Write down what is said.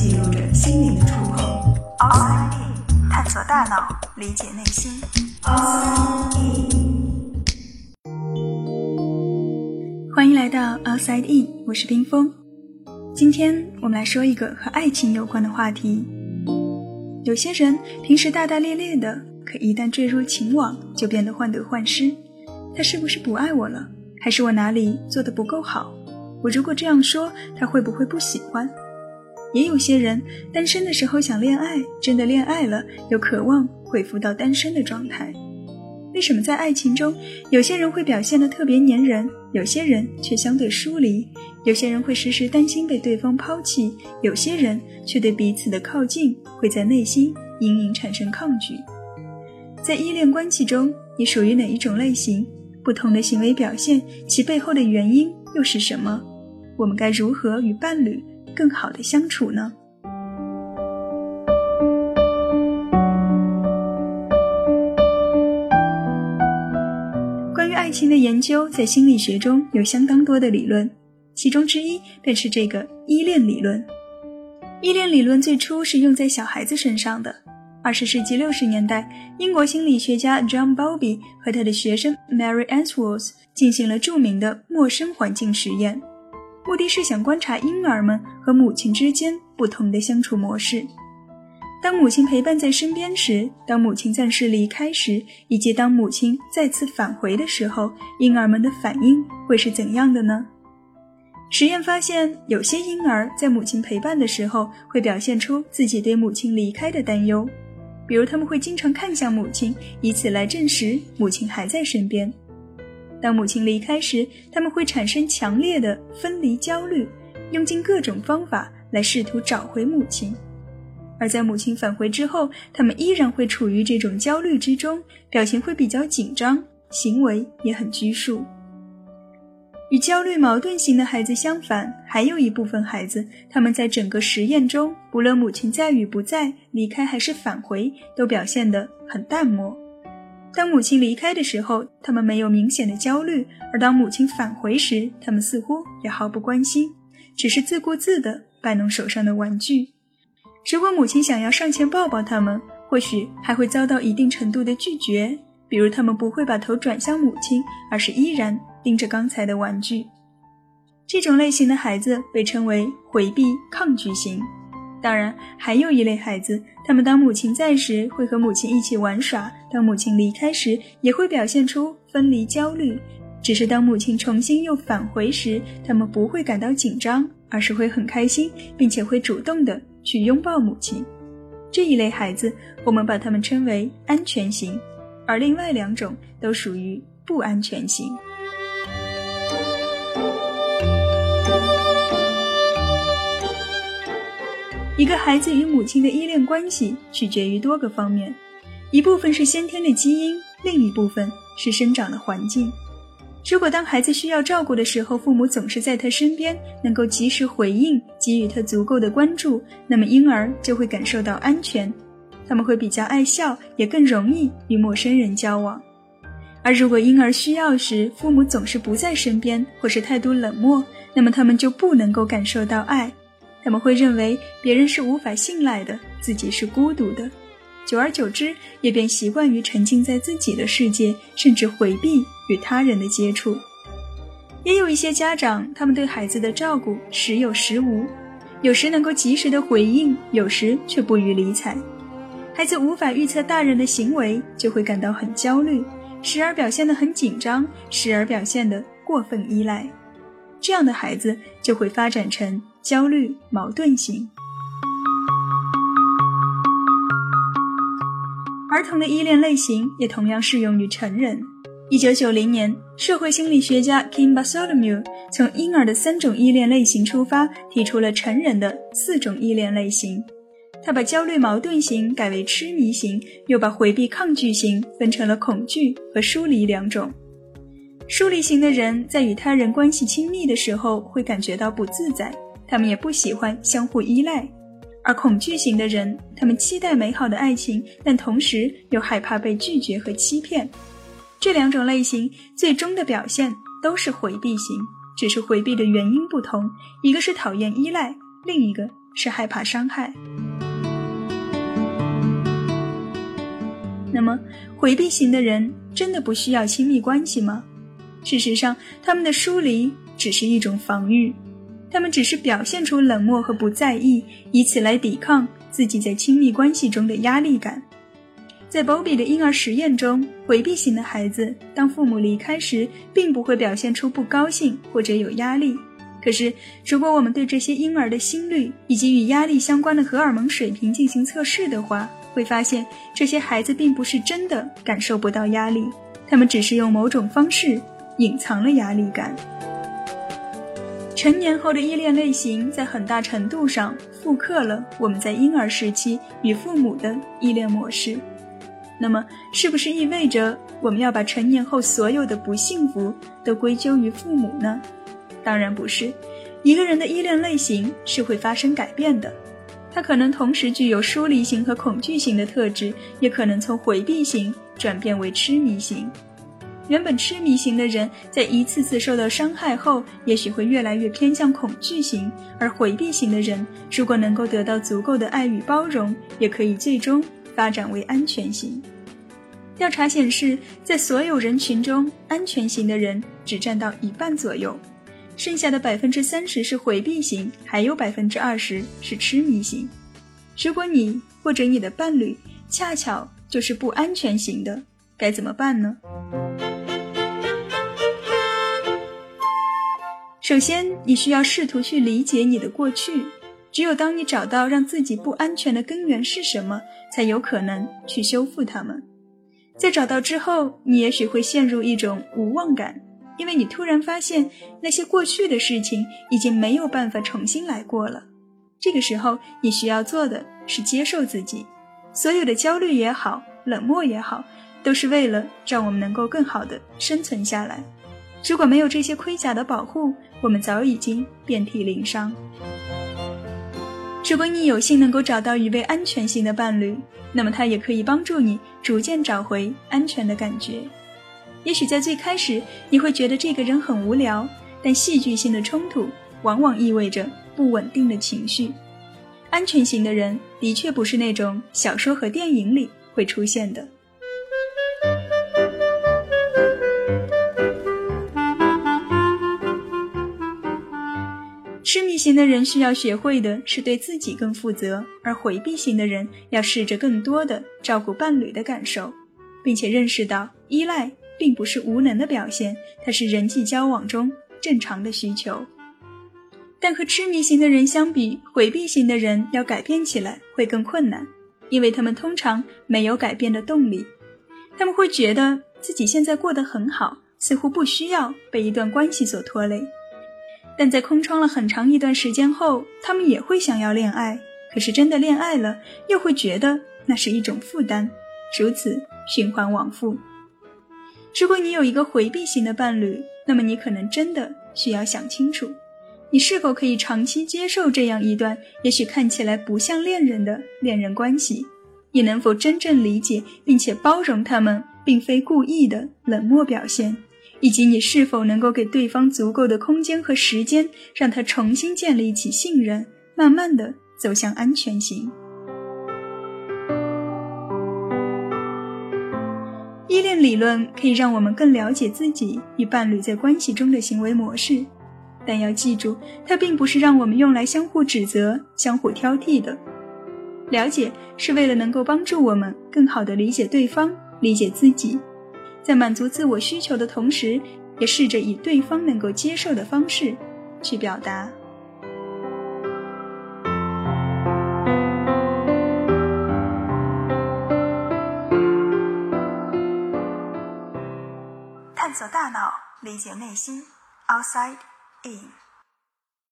记录着心灵的触碰。Outside In，探索大脑，理解内心。Outside In，欢迎来到 Outside In，我是冰峰。今天我们来说一个和爱情有关的话题。有些人平时大大咧咧的，可一旦坠入情网，就变得患得患失。他是不是不爱我了？还是我哪里做的不够好？我如果这样说，他会不会不喜欢？也有些人单身的时候想恋爱，真的恋爱了，又渴望恢复到单身的状态。为什么在爱情中，有些人会表现得特别粘人，有些人却相对疏离？有些人会时时担心被对方抛弃，有些人却对彼此的靠近会在内心隐隐产生抗拒。在依恋关系中，你属于哪一种类型？不同的行为表现，其背后的原因又是什么？我们该如何与伴侣更好的相处呢？关于爱情的研究，在心理学中有相当多的理论，其中之一便是这个依恋理论。依恋理论最初是用在小孩子身上的。二十世纪六十年代，英国心理学家 John Bowlby 和他的学生 Mary a n s w o r t h 进行了著名的陌生环境实验，目的是想观察婴儿们和母亲之间不同的相处模式。当母亲陪伴在身边时，当母亲暂时离开时，以及当母亲再次返回的时候，婴儿们的反应会是怎样的呢？实验发现，有些婴儿在母亲陪伴的时候，会表现出自己对母亲离开的担忧。比如他们会经常看向母亲，以此来证实母亲还在身边。当母亲离开时，他们会产生强烈的分离焦虑，用尽各种方法来试图找回母亲。而在母亲返回之后，他们依然会处于这种焦虑之中，表情会比较紧张，行为也很拘束。与焦虑矛盾型的孩子相反，还有一部分孩子，他们在整个实验中，不论母亲在与不在，离开还是返回，都表现得很淡漠。当母亲离开的时候，他们没有明显的焦虑；而当母亲返回时，他们似乎也毫不关心，只是自顾自地摆弄手上的玩具。如果母亲想要上前抱抱他们，或许还会遭到一定程度的拒绝，比如他们不会把头转向母亲，而是依然。盯着刚才的玩具，这种类型的孩子被称为回避抗拒型。当然，还有一类孩子，他们当母亲在时会和母亲一起玩耍，当母亲离开时也会表现出分离焦虑。只是当母亲重新又返回时，他们不会感到紧张，而是会很开心，并且会主动的去拥抱母亲。这一类孩子，我们把他们称为安全型，而另外两种都属于不安全型。一个孩子与母亲的依恋关系取决于多个方面，一部分是先天的基因，另一部分是生长的环境。如果当孩子需要照顾的时候，父母总是在他身边，能够及时回应，给予他足够的关注，那么婴儿就会感受到安全，他们会比较爱笑，也更容易与陌生人交往。而如果婴儿需要时，父母总是不在身边，或是态度冷漠，那么他们就不能够感受到爱。他们会认为别人是无法信赖的，自己是孤独的，久而久之，也便习惯于沉浸在自己的世界，甚至回避与他人的接触。也有一些家长，他们对孩子的照顾时有时无，有时能够及时的回应，有时却不予理睬。孩子无法预测大人的行为，就会感到很焦虑，时而表现得很紧张，时而表现得过分依赖。这样的孩子就会发展成。焦虑矛盾型，儿童的依恋类型也同样适用于成人。一九九零年，社会心理学家 Kim Bartholomew 从婴儿的三种依恋类型出发，提出了成人的四种依恋类型。他把焦虑矛盾型改为痴迷型，又把回避抗拒型分成了恐惧和疏离两种。疏离型的人在与他人关系亲密的时候，会感觉到不自在。他们也不喜欢相互依赖，而恐惧型的人，他们期待美好的爱情，但同时又害怕被拒绝和欺骗。这两种类型最终的表现都是回避型，只是回避的原因不同，一个是讨厌依赖，另一个是害怕伤害。那么，回避型的人真的不需要亲密关系吗？事实上，他们的疏离只是一种防御，他们只是表现出冷漠和不在意，以此来抵抗自己在亲密关系中的压力感。在鲍比的婴儿实验中，回避型的孩子当父母离开时，并不会表现出不高兴或者有压力。可是，如果我们对这些婴儿的心率以及与压力相关的荷尔蒙水平进行测试的话，会发现这些孩子并不是真的感受不到压力，他们只是用某种方式隐藏了压力感。成年后的依恋类型在很大程度上复刻了我们在婴儿时期与父母的依恋模式。那么，是不是意味着我们要把成年后所有的不幸福都归咎于父母呢？当然不是。一个人的依恋类型是会发生改变的，他可能同时具有疏离型和恐惧型的特质，也可能从回避型转变为痴迷型。原本痴迷型的人，在一次次受到伤害后，也许会越来越偏向恐惧型；而回避型的人，如果能够得到足够的爱与包容，也可以最终。发展为安全型。调查显示，在所有人群中，安全型的人只占到一半左右，剩下的百分之三十是回避型，还有百分之二十是痴迷型。如果你或者你的伴侣恰巧就是不安全型的，该怎么办呢？首先，你需要试图去理解你的过去。只有当你找到让自己不安全的根源是什么，才有可能去修复它们。在找到之后，你也许会陷入一种无望感，因为你突然发现那些过去的事情已经没有办法重新来过了。这个时候，你需要做的是接受自己，所有的焦虑也好，冷漠也好，都是为了让我们能够更好的生存下来。如果没有这些盔甲的保护，我们早已经遍体鳞伤。如果你有幸能够找到一位安全型的伴侣，那么他也可以帮助你逐渐找回安全的感觉。也许在最开始你会觉得这个人很无聊，但戏剧性的冲突往往意味着不稳定的情绪。安全型的人的确不是那种小说和电影里会出现的。痴迷型的人需要学会的是对自己更负责，而回避型的人要试着更多的照顾伴侣的感受，并且认识到依赖并不是无能的表现，它是人际交往中正常的需求。但和痴迷型的人相比，回避型的人要改变起来会更困难，因为他们通常没有改变的动力，他们会觉得自己现在过得很好，似乎不需要被一段关系所拖累。但在空窗了很长一段时间后，他们也会想要恋爱，可是真的恋爱了，又会觉得那是一种负担，如此循环往复。如果你有一个回避型的伴侣，那么你可能真的需要想清楚，你是否可以长期接受这样一段也许看起来不像恋人的恋人关系，你能否真正理解并且包容他们并非故意的冷漠表现？以及你是否能够给对方足够的空间和时间，让他重新建立起信任，慢慢的走向安全型。依恋理论可以让我们更了解自己与伴侣在关系中的行为模式，但要记住，它并不是让我们用来相互指责、相互挑剔的。了解是为了能够帮助我们更好的理解对方，理解自己。在满足自我需求的同时，也试着以对方能够接受的方式去表达。探索大脑，理解内心，Outside In。